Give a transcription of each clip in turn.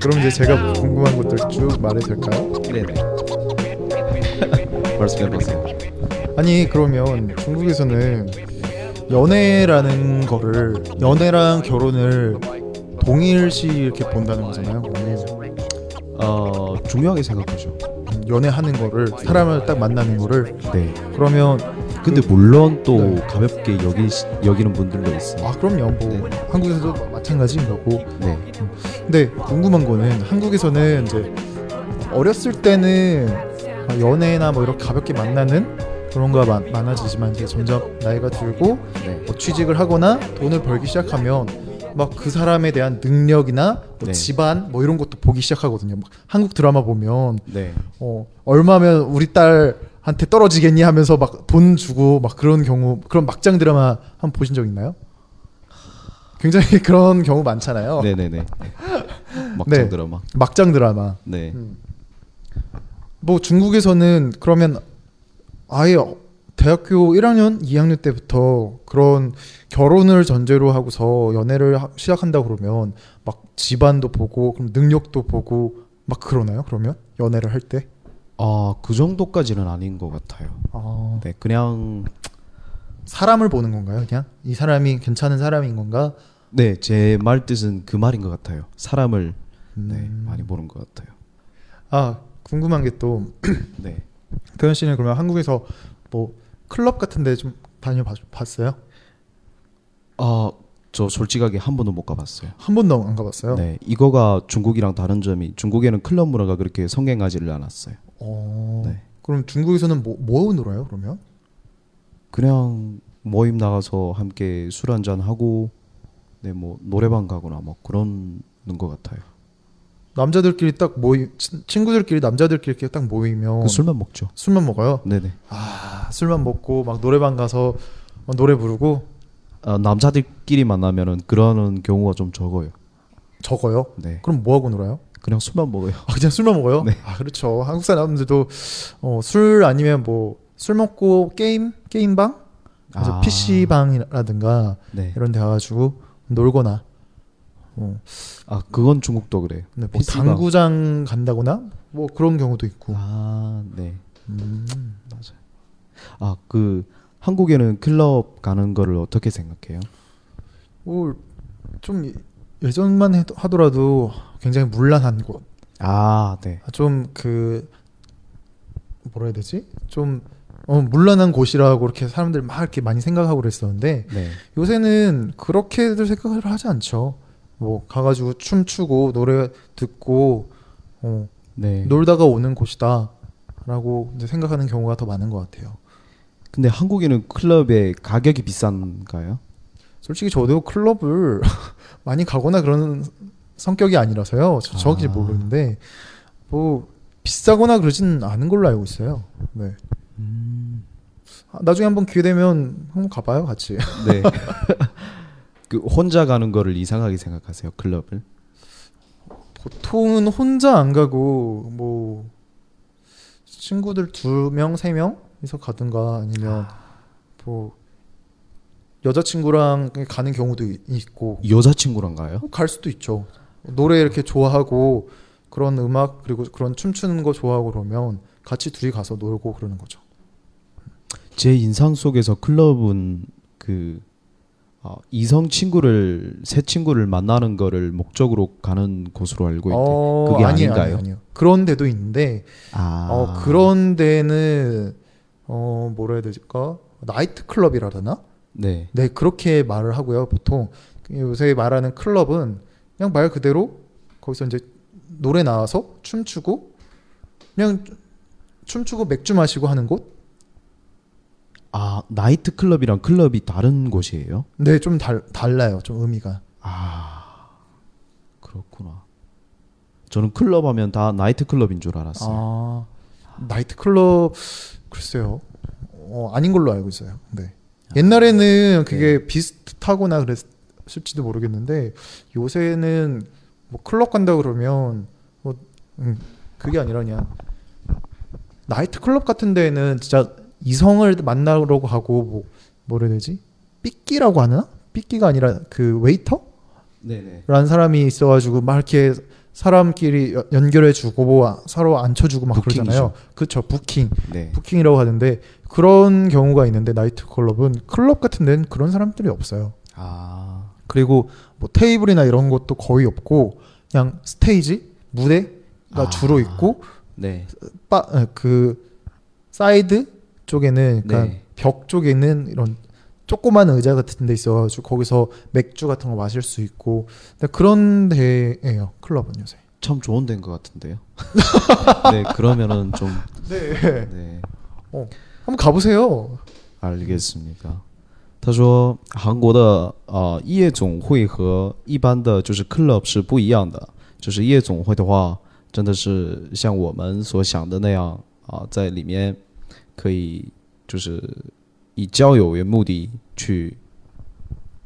그럼 이제 제가 궁금한 것들 쭉 말해도 될까요? 네네. 말씀해보세요. 아니 그러면 중국에서는 연애라는 거를 연애랑 결혼을 동일시 이렇게 본다는 거잖아요. 어 중요하게 생각하죠. 음, 연애하는 거를 사람을 딱 만나는 거를 네. 그러면 근데 물론 또 네. 가볍게 여기 여기는 분들도 있어요. 아 그럼요. 뭐 네. 한국에서도 마찬가지인 거고. 네. 근데 궁금한 거는 한국에서는 이제 어렸을 때는 연애나 뭐 이렇게 가볍게 만나는 그런 거가 많- 많아지지만 이제 점점 나이가 들고 네. 뭐 취직을 하거나 돈을 벌기 시작하면 막 그 사람에 대한 능력이나 뭐 네. 집안 뭐 이런 것도 보기 시작하거든요. 막 한국 드라마 보면 네. 어 얼마면 우리 딸 한테 떨어지겠니 하면서 막 돈 주고 막 그런 경우 그런 막장 드라마 한 번 보신 적 있나요? 굉장히 그런 경우 많잖아요. 네네네. 막장 네. 드라마. 막장 드라마. 네. 뭐 중국에서는 그러면 아예 대학교 1학년, 2학년 때부터 그런 결혼을 전제로 하고서 연애를 하- 시작한다 그러면 막 집안도 보고 그럼 능력도 보고 막 그러나요? 그러면 연애를 할 때? 아그 정도까지는 아닌 것 같아요. 아, 네. 그냥 사람을 보는 건가요? 그냥 이 사람이 괜찮은 사람인 건가? 네 제 말 뜻은 그 말인 것 같아요. 사람을 네 음. 많이 보는 것 같아요. 아 궁금한 게 또 네. 도현 씨는 그러면 한국에서 뭐 클럽 같은데 좀 다녀봤어요? 아저 솔직하게 한 번도 못 가봤어요. 한 번도 안 가봤어요. 네, 이거가 중국이랑 다른 점이 중국에는 클럽 문화가 그렇게 성행하지를 않았어요. 어, 네. 그럼 중국에서는 뭐, 뭐 놀아요? 그러면? 그냥 모임 나가서 함께 술 한잔 하고, 네, 뭐 노래방 가거나 뭐 그런 것 같아요. 남자들끼리 딱 친- 친구들끼리 남자들끼리 딱 모이면 그 술만 먹죠. 술만 먹어요. 네네. 아 술만 먹고 막 노래방 가서 막 노래 부르고 아, 남자들끼리 만나면은 그러는 경우가 좀 적어요. 적어요. 네, 그럼 뭐 하고 놀아요? 그냥 술만 먹어요. 아, 그냥 술만 먹어요? 네. 아 그렇죠. 한국 사람들도 어, 술 아니면 뭐 술 먹고 게임 게임방, 그래서 아. PC 방이라든가 네. 이런 데 가가지고 놀거나 어, 아 그건 중국도 그래요. 네, 뭐 PC 방. 당구장 간다거나 뭐 그런 경우도 있고. 아, 네. 음. 아그 한국에는 클럽 가는 거를 어떻게 생각해요? 뭐좀 예전만 해도, 하더라도 굉장히 문란한 곳. 아, 네. 좀 그 뭐라 해야 되지? 좀 어, 문란한 곳이라고 이렇게 사람들 막 이렇게 많이 생각하고 그랬었는데 네. 요새는 그렇게들 생각을 하지 않죠. 뭐 가가지고 춤추고 노래 듣고 어, 네. 놀다가 오는 곳이다라고 생각하는 경우가 더 많은 것 같아요. 근데 한국에는 클럽의 가격이 비싼가요? 솔직히 저도 클럽을 많이 가거나 그런 성격이 아니라서요. 저 정확히 아. 모르는데 뭐 비싸거나 그러진 않은 걸로 알고 있어요. 네. 아, 나중에 한번 기회 되면 한번 가봐요, 같이. 네. 그 혼자 가는 거를 이상하게 생각하세요, 클럽을? 보통은 혼자 안 가고 뭐 친구들 두 명, 세 명이서 가든가 아니면 뭐 여자친구랑 가는 경우도 이- 있고 여자친구랑 가요? 뭐갈 수도 있죠. 노래 이렇게 좋아하고 그런 음악 그리고 그런 춤추는 거 좋아하고 그러면 같이 둘이 가서 놀고 그러는 거죠. 제 인상 속에서 클럽은 그 어, 이성 친구를 새 친구를 만나는 거를 목적으로 가는 곳으로 알고 있는데 어, 그게 아니에요, 아닌가요? 아니에요, 아니에요. 그런 데도 있는데 아, 어, 그런 데는 어 뭐라 해야 될까? 나이트 클럽이라 하나? 네, 네 그렇게 말을 하고요. 보통 요새 말하는 클럽은 그냥 말 그대로 거기서 이제 노래 나와서 춤추고 그냥 춤추고 맥주 마시고 하는 곳? 아 나이트 클럽이랑 클럽이 다른 곳이에요? 네, 좀 달, 달라요. 좀 의미가. 아 그렇구나. 저는 클럽 하면 다 나이트 클럽인 줄 알았어요. 아, 나이트 클럽 글쎄요. 어, 아닌 걸로 알고 있어요. 네. 옛날에는 그게 비슷하거나 그랬을지도 모르겠는데 요새는 뭐 클럽 간다 그러면 뭐 음, 그게 아니라 그냥 나이트 클럽 같은 데는 진짜 이성을 만나려고 하고 뭐 뭐라 해야 되지? 삐끼라고 하나? 삐끼가 아니라 그 웨이터? 네네. 라는 사람이 있어가지고 막 이렇게 사람끼리 여- 연결해 주고 뭐 서로 앉혀주고 막 부킹이죠. 그러잖아요. 그쵸 부킹 네. 부킹이라고 하는데 그런 경우가 있는데 나이트 클럽은 클럽 같은 데는 그런 사람들이 없어요. 아. 그리고 뭐 테이블이나 이런 것도 거의 없고 그냥 스테이지 무대가 아. 주로 있고 네. 바, 에, 그 사이드 쪽에는 그러니까 네. 벽 쪽에는 이런 조그만 의자 같은 데 있어가지고 거기서 맥주 같은 거 마실 수 있고 근데 그런 데예요 클럽은 요새. 참 좋은 데인 것 같은데요. 네, 그러면은 좀 네. 네. 한번 가보세요. 알겠습니다他说，韩国的呃夜总会和一般的就是 club 是不一样的。就是夜总会的话，真的是像我们所想的那样啊、在里面可以就是 以交友为目的去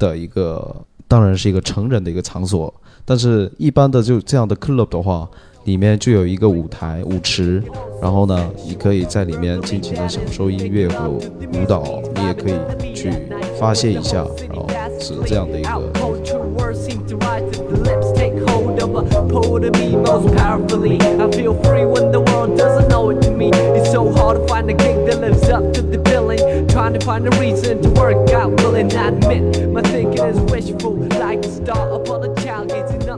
的一个，当然是一个成人的一个场所。但是，一般的就这样的 club 的话，里面就有一个舞台、舞池，然后呢，你可以在里面尽情的享受音乐和舞蹈，你也可以去发泄一下，然后是这样的一个。Trying to find a reason to work out, willing admit my thinking is wishful, like a star upon a child gazing